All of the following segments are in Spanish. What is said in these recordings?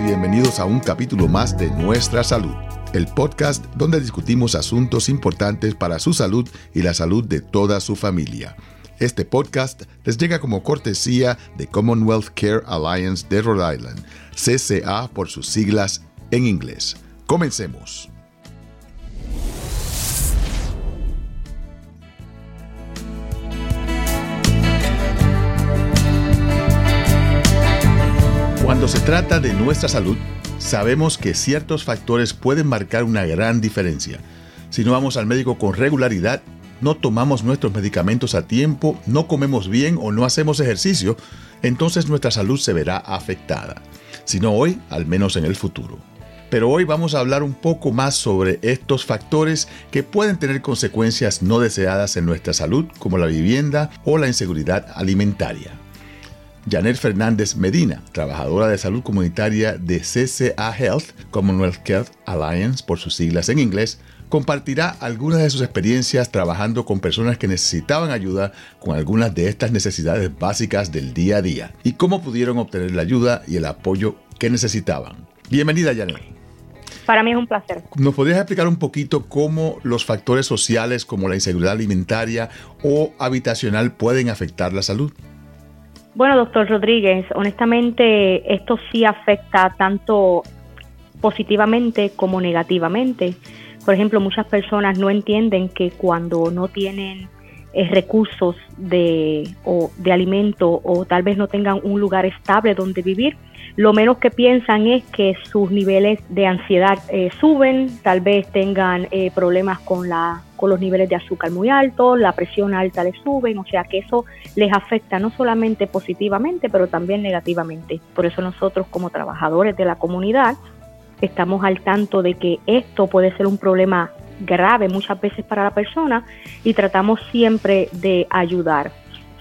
y bienvenidos a un capítulo más de Nuestra Salud, el podcast donde discutimos asuntos importantes para su salud y la salud de toda su familia. Este podcast les llega como cortesía de Commonwealth Care Alliance de Rhode Island, CCA por sus siglas en inglés. Comencemos. Cuando se trata de nuestra salud, sabemos que ciertos factores pueden marcar una gran diferencia. Si no vamos al médico con regularidad, no tomamos nuestros medicamentos a tiempo, no comemos bien o no hacemos ejercicio, entonces nuestra salud se verá afectada. Si no hoy, al menos en el futuro. Pero hoy vamos a hablar un poco más sobre estos factores que pueden tener consecuencias no deseadas en nuestra salud, como la vivienda o la inseguridad alimentaria. Janet Fernández Medina, trabajadora de salud comunitaria de CCA Health, Commonwealth Care Alliance por sus siglas en inglés, compartirá algunas de sus experiencias trabajando con personas que necesitaban ayuda con algunas de estas necesidades básicas del día a día y cómo pudieron obtener la ayuda y el apoyo que necesitaban. Bienvenida, Janet. Para mí es un placer. ¿Nos podrías explicar un poquito cómo los factores sociales como la inseguridad alimentaria o habitacional pueden afectar la salud? Bueno, doctor Rodríguez, honestamente esto sí afecta tanto positivamente como negativamente. Por ejemplo, muchas personas no entienden que cuando no tienen eh, recursos de, o de alimento o tal vez no tengan un lugar estable donde vivir, lo menos que piensan es que sus niveles de ansiedad eh, suben, tal vez tengan eh, problemas con, la, con los niveles de azúcar muy altos, la presión alta les suben, o sea que eso les afecta no solamente positivamente, pero también negativamente. Por eso nosotros como trabajadores de la comunidad estamos al tanto de que esto puede ser un problema grave muchas veces para la persona y tratamos siempre de ayudar.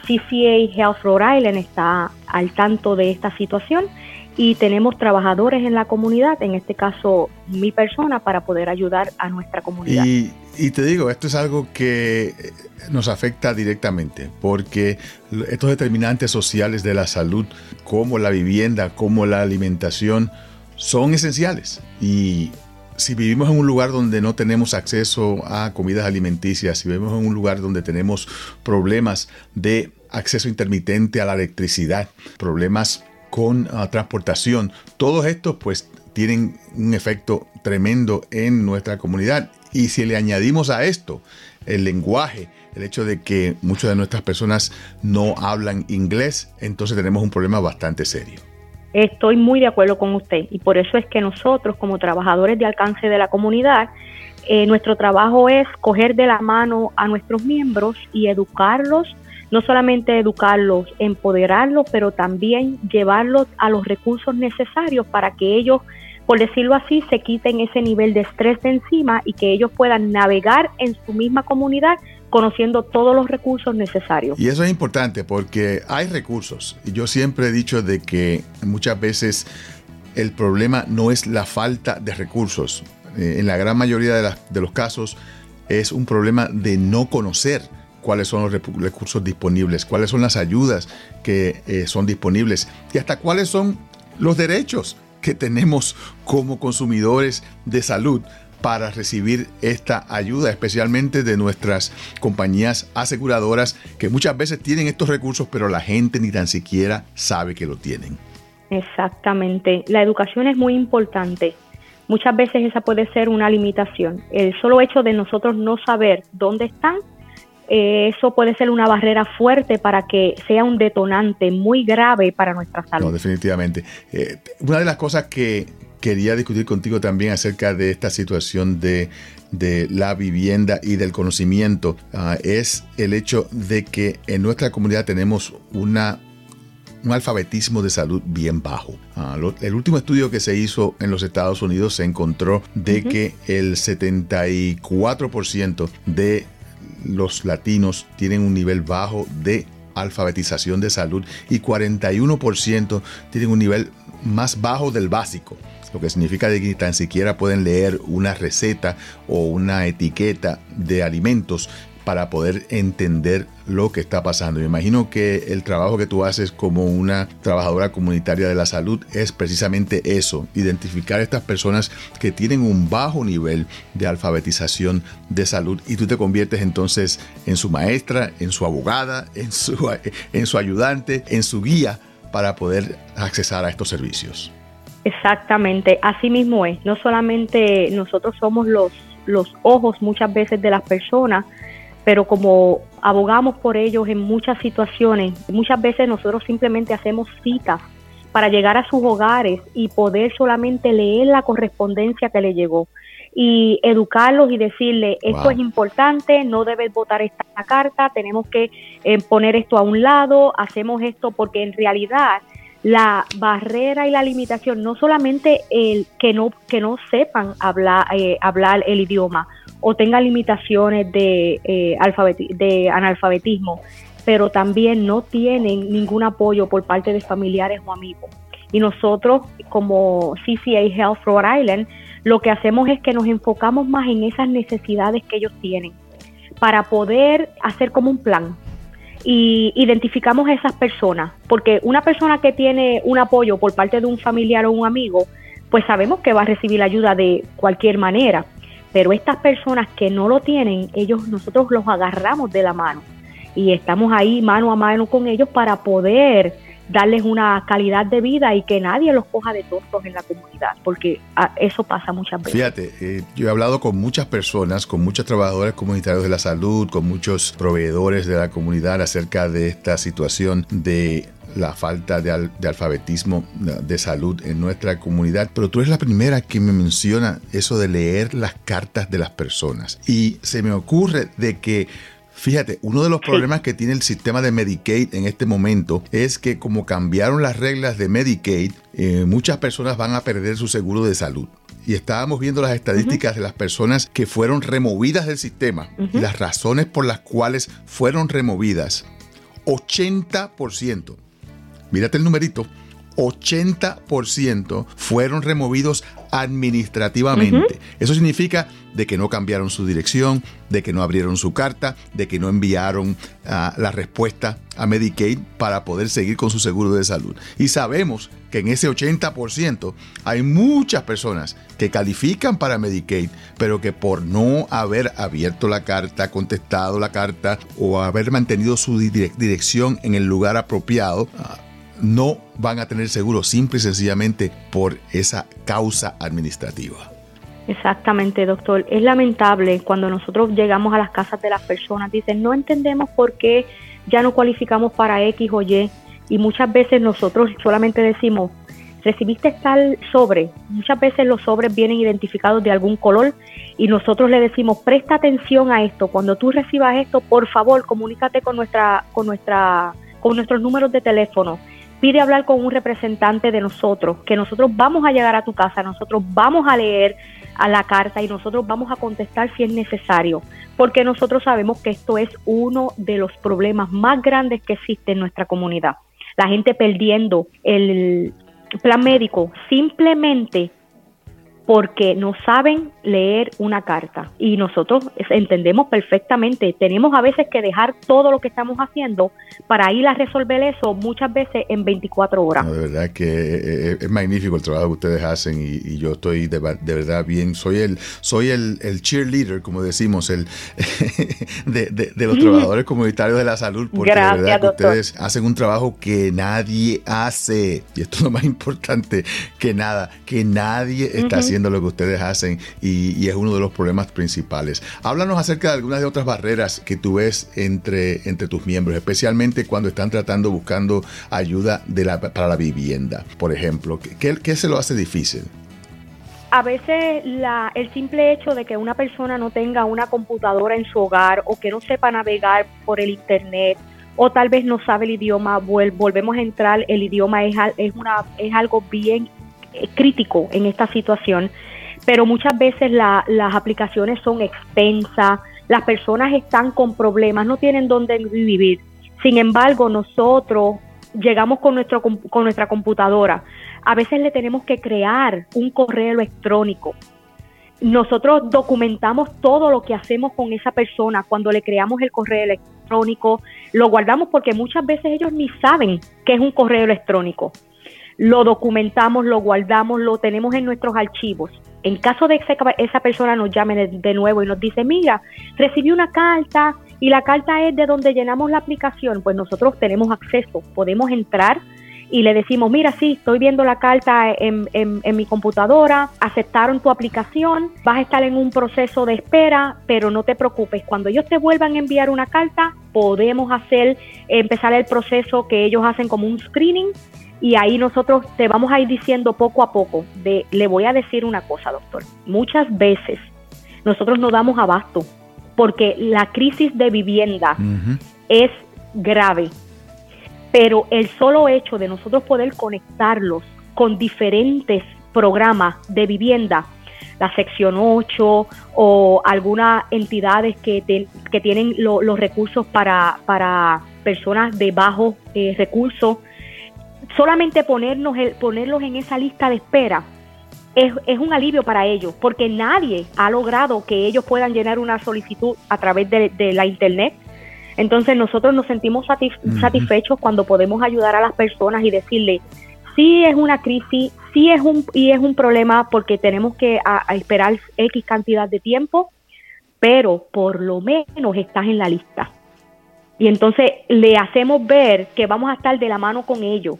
CCA Health Rhode Island está al tanto de esta situación y tenemos trabajadores en la comunidad, en este caso mi persona, para poder ayudar a nuestra comunidad. Y, te digo, esto es algo que nos afecta directamente, porque estos determinantes sociales de la salud, como la vivienda, como la alimentación, son esenciales. Y si vivimos en un lugar donde no tenemos acceso a comidas alimenticias, si vivimos en un lugar donde tenemos problemas de acceso intermitente a la electricidad, problemas con ah, transportación. Todos estos pues tienen un efecto tremendo en nuestra comunidad. Y si le añadimos a esto el lenguaje, el hecho de que muchas de nuestras personas no hablan inglés, entonces tenemos un problema bastante serio. Estoy muy de acuerdo con usted y por eso es que nosotros como trabajadores de alcance de la comunidad, eh, nuestro trabajo es coger de la mano a nuestros miembros y educarlos no solamente educarlos, empoderarlos, pero también llevarlos a los recursos necesarios para que ellos, por decirlo así, se quiten ese nivel de estrés de encima y que ellos puedan navegar en su misma comunidad conociendo todos los recursos necesarios. Y eso es importante porque hay recursos. Yo siempre he dicho de que muchas veces el problema no es la falta de recursos. Eh, en la gran mayoría de, de los casos es un problema de no conocer cuáles son los recursos disponibles, cuáles son las ayudas que eh, son disponibles y hasta cuáles son los derechos que tenemos como consumidores de salud para recibir esta ayuda, especialmente de nuestras compañías aseguradoras que muchas veces tienen estos recursos, pero la gente ni tan siquiera sabe que lo tienen. Exactamente, la educación es muy importante. Muchas veces esa puede ser una limitación. El solo hecho de nosotros no saber dónde están eh, eso puede ser una barrera fuerte para que sea un detonante muy grave para nuestra salud. No, definitivamente. Eh, una de las cosas que quería discutir contigo también acerca de esta situación de, la vivienda y del conocimiento ah, es el hecho de que en nuestra comunidad tenemos una un alfabetismo de salud bien bajo. Ah, el último estudio que se hizo en los Estados Unidos se encontró de que el 74% de los latinos tienen un nivel bajo de alfabetización de salud y 41% tienen un nivel más bajo del básico, lo que significa que ni tan siquiera pueden leer una receta o una etiqueta de alimentos para poder entender lo que está pasando. Me imagino que el trabajo que tú haces como una trabajadora comunitaria de la salud es precisamente eso, identificar a estas personas que tienen un bajo nivel de alfabetización de salud y tú te conviertes entonces en su maestra, en su abogada, en su, en su ayudante, en su guía para poder accesar a estos servicios. Exactamente, así mismo es. No solamente nosotros somos los, los ojos muchas veces de las personas, pero como abogamos por ellos en muchas situaciones, muchas veces nosotros simplemente hacemos citas para llegar a sus hogares y poder solamente leer la correspondencia que le llegó y educarlos y decirle esto es importante, no debes votar esta carta, tenemos que eh, poner esto a un lado, hacemos esto porque en realidad la barrera y la limitación no solamente el que no que no sepan hablar eh, hablar el idioma o tengan limitaciones de eh, de analfabetismo pero también no tienen ningún apoyo por parte de familiares o amigos. Y nosotros como CCA Health Rhode Island lo que hacemos es que nos enfocamos más en esas necesidades que ellos tienen para poder hacer como un plan y identificamos a esas personas, porque una persona que tiene un apoyo por parte de un familiar o un amigo, pues sabemos que va a recibir ayuda de cualquier manera, pero estas personas que no lo tienen, ellos nosotros los agarramos de la mano y estamos ahí mano a mano con ellos para poder darles una calidad de vida y que nadie los coja de tontos en la comunidad, porque ah, eso pasa muchas veces. Fíjate, eh, yo he hablado con muchas personas, con muchos trabajadores comunitarios de la salud, con muchos proveedores de la comunidad acerca de esta situación de la falta de, de, alfabetismo de salud en nuestra comunidad, pero tú eres la primera que me menciona eso de leer las cartas de las personas. Y se me ocurre de que Fíjate, uno de los problemas que tiene el sistema de Medicaid en este momento es que como cambiaron las reglas de Medicaid, eh, muchas personas van a perder su seguro de salud. Y estábamos viendo las estadísticas de las personas que fueron removidas del sistema y las razones por las cuales fueron removidas. 80%. Mírate el numerito. 80% fueron removidos administrativamente. Eso significa de que no cambiaron su dirección, de que no abrieron su carta, de que no enviaron ah, la respuesta a Medicaid para poder seguir con su seguro de salud. Y sabemos que en ese 80% hay muchas personas que califican para Medicaid, pero que por no haber abierto la carta, contestado la carta o haber mantenido su dirección en el lugar apropiado, ah, no van a tener seguro simple y sencillamente por esa causa administrativa. Exactamente, doctor. Es lamentable cuando nosotros llegamos a las casas de las personas, dicen, no entendemos por qué ya no cualificamos para X o Y. Y muchas veces nosotros solamente decimos, recibiste tal sobre. Muchas veces los sobres vienen identificados de algún color y nosotros le decimos, presta atención a esto. Cuando tú recibas esto, por favor, comunícate con nuestra, con nuestra, con nuestros números de teléfono pide hablar con un representante de nosotros, que nosotros vamos a llegar a tu casa, nosotros vamos a leer a la carta y nosotros vamos a contestar si es necesario, porque nosotros sabemos que esto es uno de los problemas más grandes que existe en nuestra comunidad. La gente perdiendo el plan médico simplemente porque no saben leer una carta. Y nosotros entendemos perfectamente, tenemos a veces que dejar todo lo que estamos haciendo para ir a resolver eso muchas veces en 24 horas. de verdad que eh, eh, es, magnífico el trabajo que ustedes hacen y, yo estoy de, verdad bien, soy el, soy el, cheerleader, como decimos, el de, los trabajadores comunitarios de la salud, porque de verdad que ustedes hacen un trabajo que nadie hace. Y esto es lo más importante que nada, que nadie está haciendo lo que ustedes hacen y, es uno de los problemas principales. Háblanos acerca de algunas de otras barreras que tú ves entre, entre tus miembros, especialmente cuando están tratando, buscando ayuda de la, para la vivienda, por ejemplo. ¿Qué, qué se lo hace difícil? a veces la, el simple hecho de que una persona no tenga una computadora en su hogar o que no sepa navegar por el internet o tal vez no sabe el idioma, volvemos a entrar, el idioma es, es, una, es algo bien crítico en esta situación, pero muchas veces las aplicaciones son extensas, las personas están con problemas, no tienen dónde vivir. Sin embargo, nosotros llegamos con, nuestro, con nuestra computadora. A veces le tenemos que crear un correo electrónico nosotros documentamos todo lo que hacemos con esa persona cuando le creamos el correo electrónico, lo guardamos porque muchas veces ellos ni saben qué es un correo electrónico. Lo documentamos, lo guardamos, lo tenemos en nuestros archivos. En caso de que esa persona nos llame de, nuevo y nos dice, mira, recibí una carta y la carta es de donde llenamos la aplicación, pues nosotros tenemos acceso, podemos entrar y le decimos, mira, sí, estoy viendo la carta en, en, mi computadora, aceptaron tu aplicación, vas a estar en un proceso de espera, pero no te preocupes, cuando ellos te vuelvan a enviar una carta, podemos hacer, empezar el proceso que ellos hacen como un screening y ahí nosotros te vamos a ir diciendo poco a poco, de, le voy a decir una cosa, doctor, muchas veces nosotros no damos abasto porque la crisis de vivienda es grave pero el solo hecho de nosotros poder conectarlos con diferentes programas de vivienda, la sección 8 o algunas entidades que, que tienen los recursos para, para personas de bajo eh, recursos, solamente ponernos el, ponerlos en esa lista de espera es, es, un alivio para ellos, porque nadie ha logrado que ellos puedan llenar una solicitud a través de, de la internet entonces nosotros nos sentimos satisfechos cuando podemos ayudar a las personas y decirle, sí es una crisis, sí es un, y es un problema porque tenemos que esperar X cantidad de tiempo, pero por lo menos estás en la lista. Y entonces le hacemos ver que vamos a estar de la mano con ellos.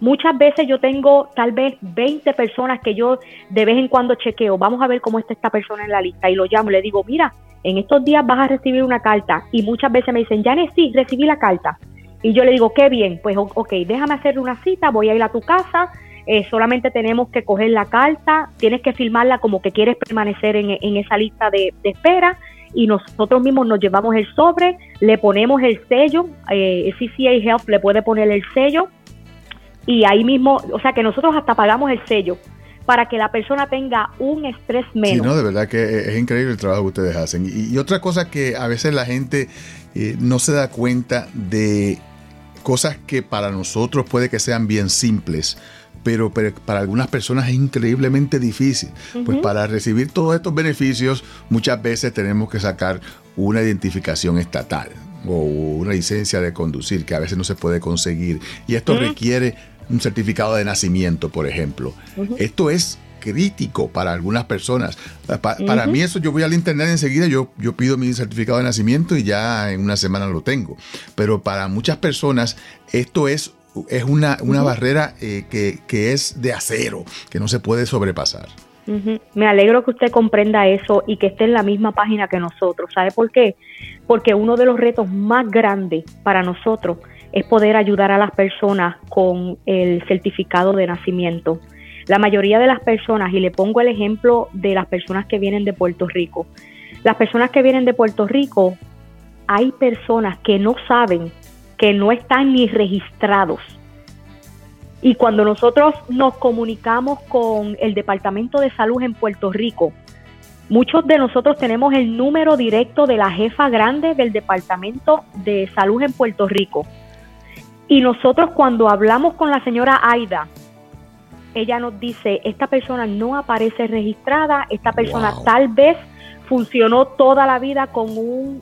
Muchas veces yo tengo tal vez 20 personas que yo de vez en cuando chequeo, vamos a ver cómo está esta persona en la lista y lo llamo, le digo, mira, en estos días vas a recibir una carta y muchas veces me dicen, Janet, sí, recibí la carta. Y yo le digo, qué bien, pues ok, déjame hacer una cita, voy a ir a tu casa, eh, solamente tenemos que coger la carta, tienes que firmarla como que quieres permanecer en, esa lista de, espera y nosotros mismos nos llevamos el sobre, le ponemos el sello, eh, CCA Health le puede poner el sello y ahí mismo, o sea que nosotros hasta pagamos el sello para que la persona tenga un estrés menos. Sí, no, de verdad que es increíble el trabajo que ustedes hacen. Y, otra cosa que a veces la gente eh, no se da cuenta de cosas que para nosotros puede que sean bien simples, pero, para algunas personas es increíblemente difícil. Pues para recibir todos estos beneficios muchas veces tenemos que sacar una identificación estatal o una licencia de conducir que a veces no se puede conseguir. Y esto requiere un certificado de nacimiento, por ejemplo. Esto es crítico para algunas personas. Para mí eso, yo voy al internet enseguida, yo, yo pido mi certificado de nacimiento y ya en una semana lo tengo. Pero para muchas personas esto es, es una, una barrera eh, que, que, es de acero, que no se puede sobrepasar. Me alegro que usted comprenda eso y que esté en la misma página que nosotros. ¿Sabe por qué? Porque uno de los retos más grandes para nosotros es poder ayudar a las personas con el certificado de nacimiento. La mayoría de las personas, y le pongo el ejemplo de las personas que vienen de Puerto Rico, las personas que vienen de Puerto Rico, hay personas que no saben que no están ni registrados. Y cuando nosotros nos comunicamos con el Departamento de Salud en Puerto Rico, muchos de nosotros tenemos el número directo de la jefa grande del Departamento de Salud en Puerto Rico. Y nosotros cuando hablamos con la señora Aida, ella nos dice, esta persona no aparece registrada, esta persona tal vez funcionó toda la vida con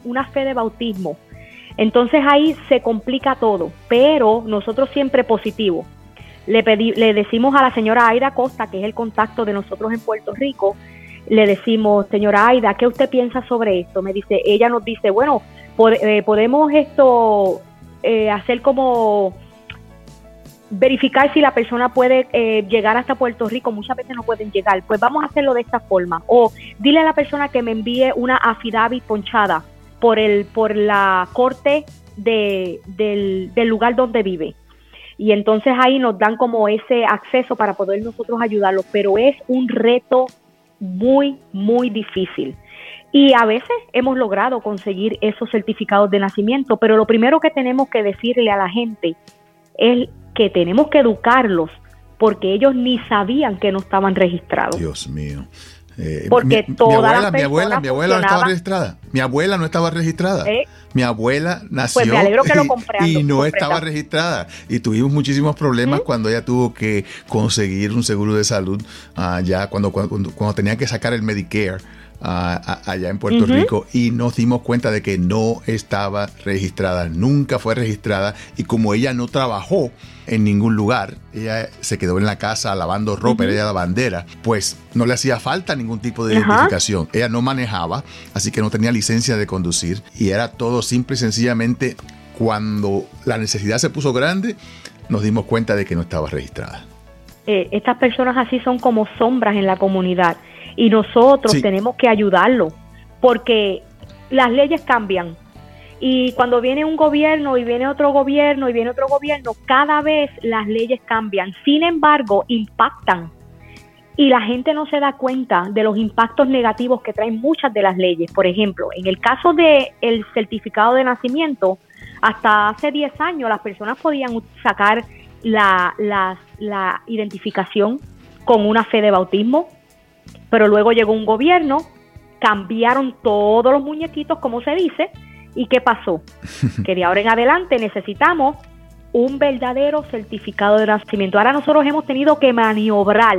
una fe de bautismo. Entonces ahí se complica todo, pero nosotros siempre positivo. Le, le decimos a la señora Aida Costa, que es el contacto de nosotros en Puerto Rico, le decimos, señora Aida, ¿qué usted piensa sobre esto? Me dice, ella nos dice, bueno, eh, podemos esto eh, hacer como verificar si la persona puede eh, llegar hasta Puerto Rico, muchas veces no pueden llegar, pues vamos a hacerlo de esta forma. O dile a la persona que me envíe una affidavit ponchada por el por la corte de, del, del lugar donde vive. Y entonces ahí nos dan como ese acceso para poder nosotros ayudarlos, pero es un reto muy, muy difícil. Y a veces hemos logrado conseguir esos certificados de nacimiento, pero lo primero que tenemos que decirle a la gente es que tenemos que educarlos porque ellos ni sabían que no estaban registrados. Dios mío. Eh, Porque mi, mi abuela, mi abuela, mi abuela no estaba registrada. Mi abuela no estaba registrada. Eh, mi abuela nació y, no estaba registrada. Y tuvimos muchísimos problemas cuando ella tuvo que conseguir un seguro de salud, uh, ya cuando, cuando, cuando tenía que sacar el Medicare allá en Puerto Rico y nos dimos cuenta de que no estaba registrada, nunca fue registrada y como ella no trabajó en ningún lugar, ella se quedó en la casa lavando ropa, era la bandera, pues no le hacía falta ningún tipo de identificación. Ella no manejaba, así que no tenía licencia de conducir y era todo simple y sencillamente cuando la necesidad se puso grande, nos dimos cuenta de que no estaba registrada. Eh, estas personas así son como sombras en la comunidad y nosotros tenemos que ayudarlo porque las leyes cambian y cuando viene un gobierno y viene otro gobierno y viene otro gobierno, cada vez las leyes cambian. Sin embargo, impactan y la gente no se da cuenta de los impactos negativos que traen muchas de las leyes. Por ejemplo, en el caso del el certificado de nacimiento, hasta hace 10 años las personas podían sacar la, la, la identificación con una fe de bautismo, pero luego llegó un gobierno, cambiaron todos los muñequitos, como se dice, ¿y qué pasó? que de ahora en adelante necesitamos un verdadero certificado de nacimiento. Ahora nosotros hemos tenido que maniobrar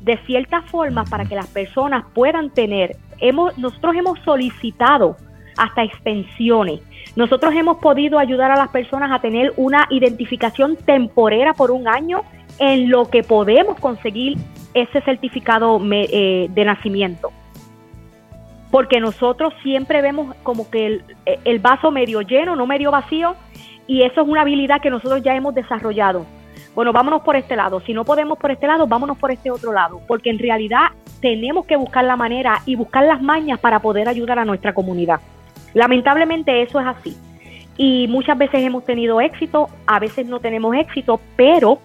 de cierta forma para que las personas puedan tener, hemos, nosotros hemos solicitado hasta extensiones. Nosotros hemos podido ayudar a las personas a tener una identificación temporera por un año en lo que podemos conseguir ese certificado eh, de nacimiento. Porque nosotros siempre vemos como que el, vaso medio lleno, no medio vacío, y eso es una habilidad que nosotros ya hemos desarrollado. Bueno, vámonos por este lado. Si no podemos por este lado, vámonos por este otro lado. Porque en realidad tenemos que buscar la manera y buscar las mañas para poder ayudar a nuestra comunidad. Lamentablemente eso es así. Y muchas veces hemos tenido éxito, a veces no tenemos éxito, pero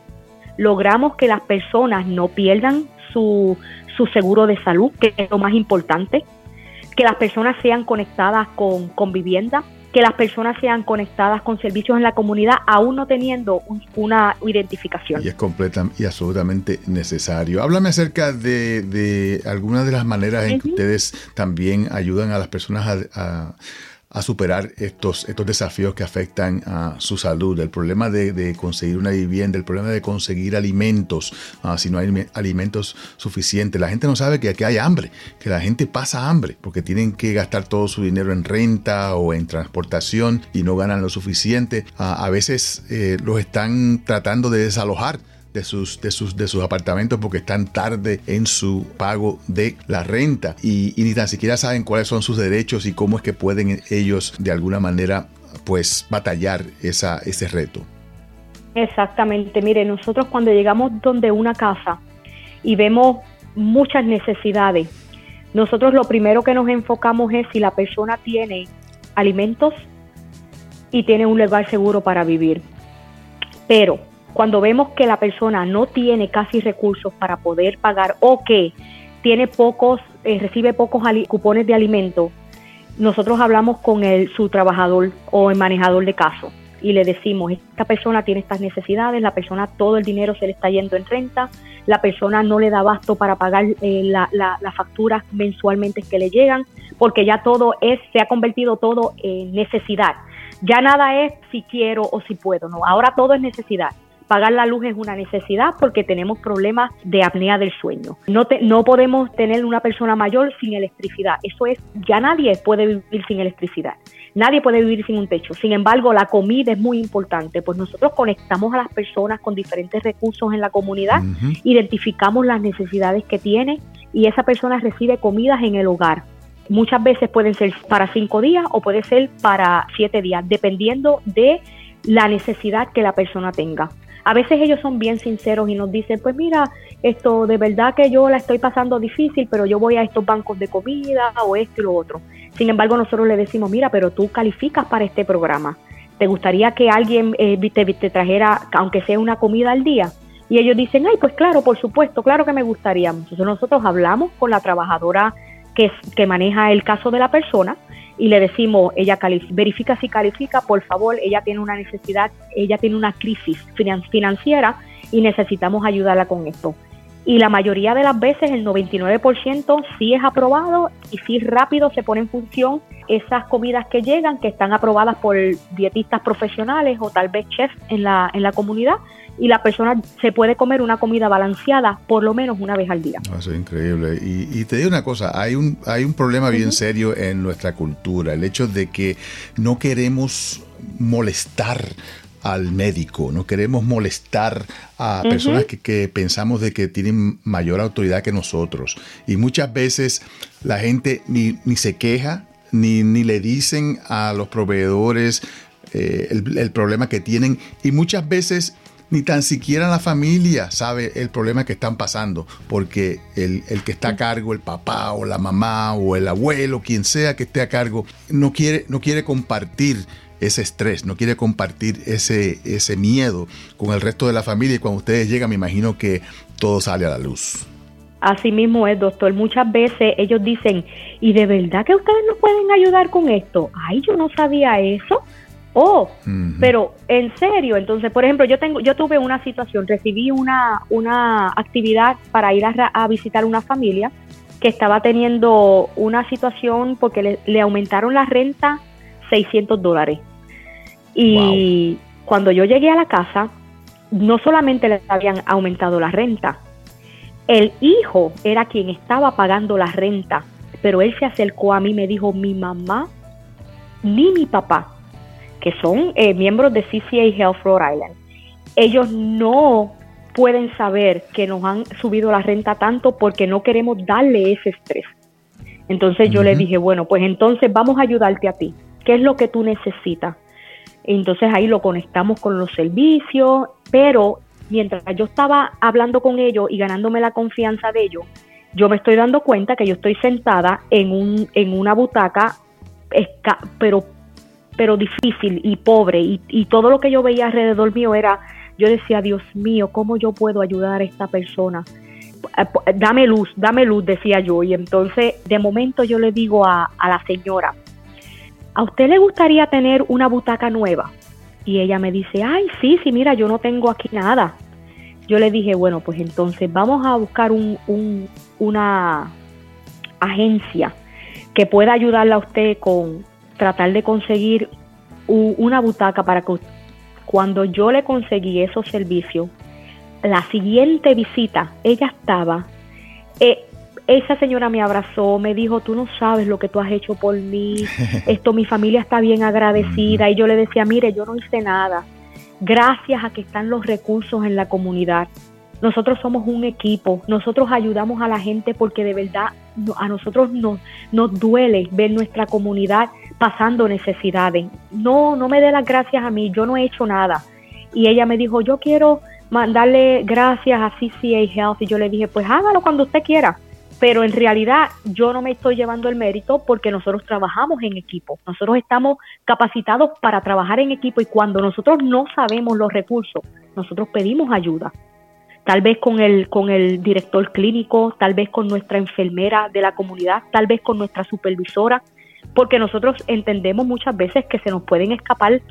logramos que las personas no pierdan su, su seguro de salud, que es lo más importante, que las personas sean conectadas con, con vivienda, que las personas sean conectadas con servicios en la comunidad, aún no teniendo una identificación. Y es completa y absolutamente necesario. Háblame acerca de, de algunas de las maneras en que ustedes también ayudan a las personas a a superar estos, estos desafíos que afectan a su salud, el problema de, conseguir una vivienda, el problema de conseguir alimentos, ah, si no hay alimentos suficientes. La gente no sabe que aquí hay hambre, que la gente pasa hambre porque tienen que gastar todo su dinero en renta o en transportación y no ganan lo suficiente. Ah, a veces eh, los están tratando de desalojar de sus, de sus, de sus apartamentos porque están tarde en su pago de la renta y, ni tan siquiera saben cuáles son sus derechos y cómo es que pueden ellos de alguna manera pues batallar esa, ese reto. Exactamente, mire, nosotros cuando llegamos donde una casa y vemos muchas necesidades, nosotros lo primero que nos enfocamos es si la persona tiene alimentos y tiene un lugar seguro para vivir. Pero cuando vemos que la persona no tiene casi recursos para poder pagar o que tiene pocos, eh, recibe pocos cupones de alimento, nosotros hablamos con el, su trabajador o el manejador de caso y le decimos, esta persona tiene estas necesidades, la persona todo el dinero se le está yendo en renta, la persona no le da abasto para pagar eh, las facturas mensualmente que le llegan, porque ya todo es, se ha convertido todo en necesidad. Ya nada es si quiero o si puedo, no, ahora todo es necesidad. Pagar la luz es una necesidad porque tenemos problemas de apnea del sueño. No, no podemos tener una persona mayor sin electricidad. Eso es, ya nadie puede vivir sin electricidad. Nadie puede vivir sin un techo. Sin embargo, la comida es muy importante, pues nosotros conectamos a las personas con diferentes recursos en la comunidad, identificamos las necesidades que tiene y esa persona recibe comidas en el hogar. Muchas veces pueden ser para cinco días o puede ser para siete días, dependiendo de la necesidad que la persona tenga. A veces ellos son bien sinceros y nos dicen, pues mira, esto de verdad que yo la estoy pasando difícil, pero yo voy a estos bancos de comida o esto y lo otro. Sin embargo, nosotros le decimos, mira, pero tú calificas para este programa. ¿Te gustaría que alguien eh, te, trajera, aunque sea una comida al día? Y ellos dicen, ay, pues claro, por supuesto, claro que me gustaría. Entonces nosotros hablamos con la trabajadora que, que maneja el caso de la persona y le decimos, ella verifica si califica, por favor, ella tiene una necesidad, ella tiene una crisis financiera y necesitamos ayudarla con esto. y la mayoría de las veces, el 99% sí es aprobado y sí rápido se pone en función esas comidas que llegan, que están aprobadas por dietistas profesionales o tal vez chefs en la, en la comunidad y la persona se puede comer una comida balanceada por lo menos una vez al día. Eso es increíble. Y, te digo una cosa, hay un, hay un problema bien serio en nuestra cultura, el hecho de que no queremos molestar al médico, no queremos molestar a personas que, pensamos de que tienen mayor autoridad que nosotros. Y muchas veces la gente ni, ni se queja, ni, ni, le dicen a los proveedores eh, el, el, problema que tienen. Y muchas veces ni tan siquiera la familia sabe el problema que están pasando, porque el, el, que está a cargo, el papá o la mamá o el abuelo, quien sea que esté a cargo, no quiere, no quiere compartir ese estrés, no quiere compartir ese, ese miedo con el resto de la familia y cuando ustedes llegan me imagino que todo sale a la luz. Así mismo es, doctor. Muchas veces ellos dicen, ¿y de verdad que ustedes nos pueden ayudar con esto? Ay, yo no sabía eso. Oh, pero en serio, entonces, por ejemplo, yo tengo, yo tuve una situación, recibí una, una actividad para ir a, a visitar una familia que estaba teniendo una situación porque le, le aumentaron la renta 600 dólares. Y cuando yo llegué a la casa, no solamente le habían aumentado la renta, el hijo era quien estaba pagando la renta, pero él se acercó a mí y me dijo, mi mamá ni mi papá, que son eh, miembros de CCA Health Rhode Island, ellos no pueden saber que nos han subido la renta tanto porque no queremos darle ese estrés. Entonces yo le dije, bueno, pues entonces vamos a ayudarte a ti. ¿Qué es lo que tú necesitas? Entonces ahí lo conectamos con los servicios, pero mientras yo estaba hablando con ellos y ganándome la confianza de ellos, yo me estoy dando cuenta que yo estoy sentada en, un, en una butaca, pero, pero difícil y pobre, y, y todo lo que yo veía alrededor mío era, yo decía, Dios mío, ¿cómo yo puedo ayudar a esta persona? Dame luz, dame luz, decía yo. Y entonces, de momento yo le digo a, a la señora, ¿a usted le gustaría tener una butaca nueva? Y ella me dice, ay, sí, sí, mira, yo no tengo aquí nada. Yo le dije, bueno, pues entonces vamos a buscar un, una agencia que pueda ayudarle a usted con tratar de conseguir una butaca para que cuando yo le conseguí esos servicios, la siguiente visita, ella estaba eh, esa señora me abrazó, me dijo, tú no sabes lo que tú has hecho por mí, esto, mi familia está bien agradecida. Y yo le decía, mire, yo no hice nada. Gracias a que están los recursos en la comunidad. Nosotros somos un equipo, nosotros ayudamos a la gente porque de verdad a nosotros nos, nos duele ver nuestra comunidad pasando necesidades. No, no me dé las gracias a mí, yo no he hecho nada. Y ella me dijo, yo quiero mandarle gracias a CCA Health. Y yo le dije, pues hágalo cuando usted quiera pero en realidad yo no me estoy llevando el mérito porque nosotros trabajamos en equipo, nosotros estamos capacitados para trabajar en equipo y cuando nosotros no sabemos los recursos, nosotros pedimos ayuda. Tal vez con el, con el director clínico, tal vez con nuestra enfermera de la comunidad, tal vez con nuestra supervisora, porque nosotros entendemos muchas veces que se nos pueden escapar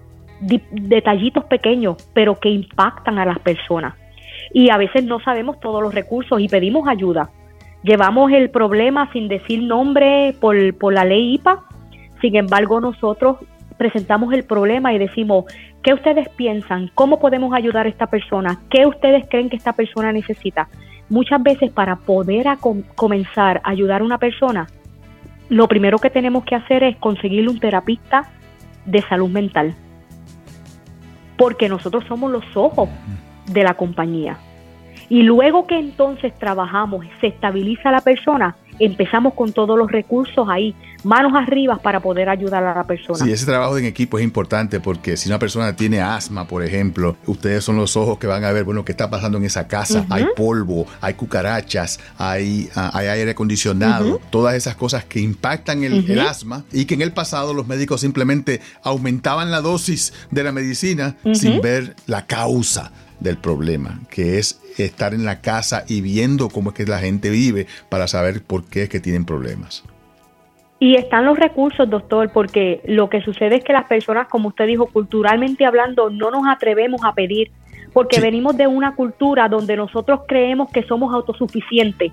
detallitos pequeños, pero que impactan a las personas. Y a veces no sabemos todos los recursos y pedimos ayuda llevamos el problema sin decir nombre por, por la ley IPA, sin embargo nosotros presentamos el problema y decimos, ¿qué ustedes piensan? ¿Cómo podemos ayudar a esta persona? ¿Qué ustedes creen que esta persona necesita? Muchas veces para poder comenzar a ayudar a una persona, lo primero que tenemos que hacer es conseguirle un terapista de salud mental. Porque nosotros somos los ojos de la compañía. Y luego que entonces trabajamos, se estabiliza la persona, empezamos con todos los recursos ahí, manos arriba para poder ayudar a la persona. Sí, ese trabajo en equipo es importante porque si una persona tiene asma, por ejemplo, ustedes son los ojos que van a ver, bueno, qué está pasando en esa casa. Hay polvo, hay cucarachas, hay, ah, hay aire acondicionado, todas esas cosas que impactan el, asma y que en el pasado los médicos simplemente aumentaban la dosis de la medicina sin ver la causa del problema, que es estar en la casa y viendo cómo es que la gente vive para saber por qué es que tienen problemas. Y están los recursos, doctor, porque lo que sucede es que las personas, como usted dijo, culturalmente hablando, no nos atrevemos a pedir porque venimos de una cultura donde nosotros creemos que somos autosuficientes,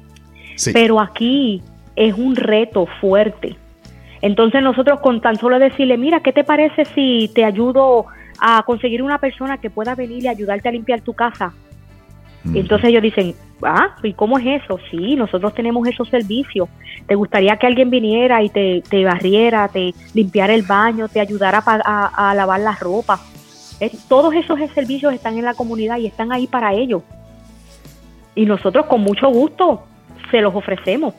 pero aquí es un reto fuerte. Entonces nosotros con tan solo decirle, mira, ¿qué te parece si te ayudo a conseguir una persona que pueda venir y ayudarte a limpiar tu casa? entonces ellos dicen, ah, ¿y cómo es eso? Sí, nosotros tenemos esos servicios. ¿Te gustaría que alguien viniera y te, te barriera, te limpiara el baño, te ayudara a, lavar la ropa? todos esos servicios están en la comunidad y están ahí para ellos. Y nosotros con mucho gusto se los ofrecemos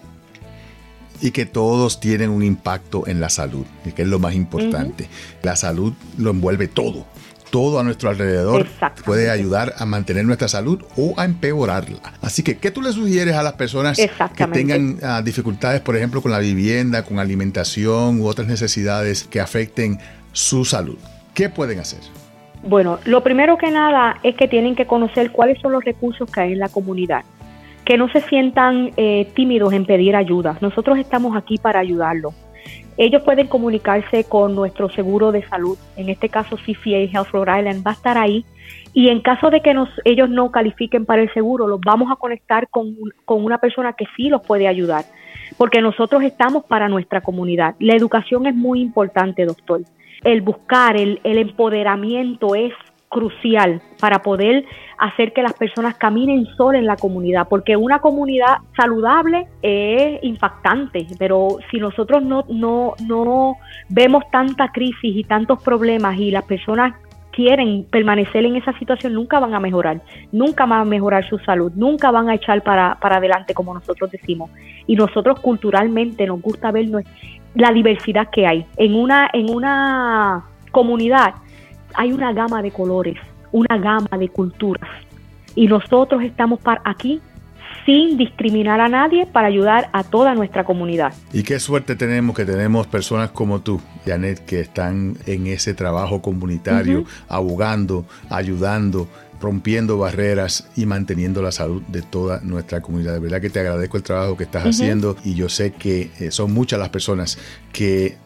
y que todos tienen un impacto en la salud, que es lo más importante. La salud lo envuelve todo. Todo a nuestro alrededor puede ayudar a mantener nuestra salud o a empeorarla. Así que, ¿qué tú le sugieres a las personas que tengan ah, dificultades, por ejemplo, con la vivienda, con alimentación u otras necesidades que afecten su salud? ¿Qué pueden hacer? Bueno, lo primero que nada es que tienen que conocer cuáles son los recursos que hay en la comunidad que no se sientan eh, tímidos en pedir ayuda. Nosotros estamos aquí para ayudarlos. Ellos pueden comunicarse con nuestro seguro de salud, en este caso CFA Health Rhode Island va a estar ahí y en caso de que nos, ellos no califiquen para el seguro, los vamos a conectar con, con una persona que sí los puede ayudar, porque nosotros estamos para nuestra comunidad. La educación es muy importante, doctor. El buscar, el, el empoderamiento es crucial para poder hacer que las personas caminen solas en la comunidad, porque una comunidad saludable es impactante, pero si nosotros no, no, no vemos tanta crisis y tantos problemas y las personas quieren permanecer en esa situación nunca van a mejorar, nunca van a mejorar su salud, nunca van a echar para, para adelante como nosotros decimos. Y nosotros culturalmente nos gusta ver la diversidad que hay. En una, en una comunidad hay una gama de colores, una gama de culturas. Y nosotros estamos aquí sin discriminar a nadie para ayudar a toda nuestra comunidad. Y qué suerte tenemos que tenemos personas como tú, Janet, que están en ese trabajo comunitario, abogando, ayudando, rompiendo barreras y manteniendo la salud de toda nuestra comunidad. De verdad que te agradezco el trabajo que estás haciendo y yo sé que eh, son muchas las personas que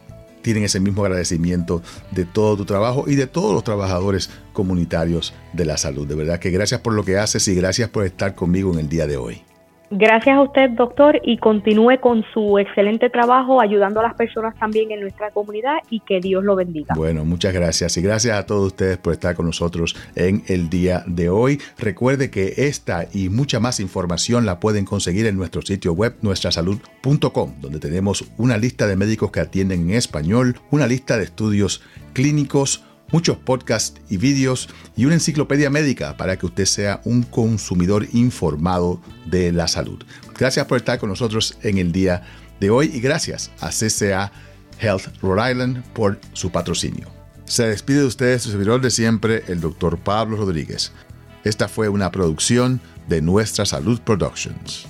tienen ese mismo agradecimiento de todo tu trabajo y de todos los trabajadores comunitarios de la salud. De verdad que gracias por lo que haces y gracias por estar conmigo en el día de hoy. Gracias a usted, doctor, y continúe con su excelente trabajo ayudando a las personas también en nuestra comunidad y que Dios lo bendiga. Bueno, muchas gracias y gracias a todos ustedes por estar con nosotros en el día de hoy. Recuerde que esta y mucha más información la pueden conseguir en nuestro sitio web nuestrasalud.com, donde tenemos una lista de médicos que atienden en español, una lista de estudios clínicos, muchos podcasts y vídeos y una enciclopedia médica para que usted sea un consumidor informado de la salud. Gracias por estar con nosotros en el día de hoy y gracias a CCA Health Rhode Island por su patrocinio. Se despide de ustedes su servidor de siempre, el doctor Pablo Rodríguez. Esta fue una producción de Nuestra Salud Productions.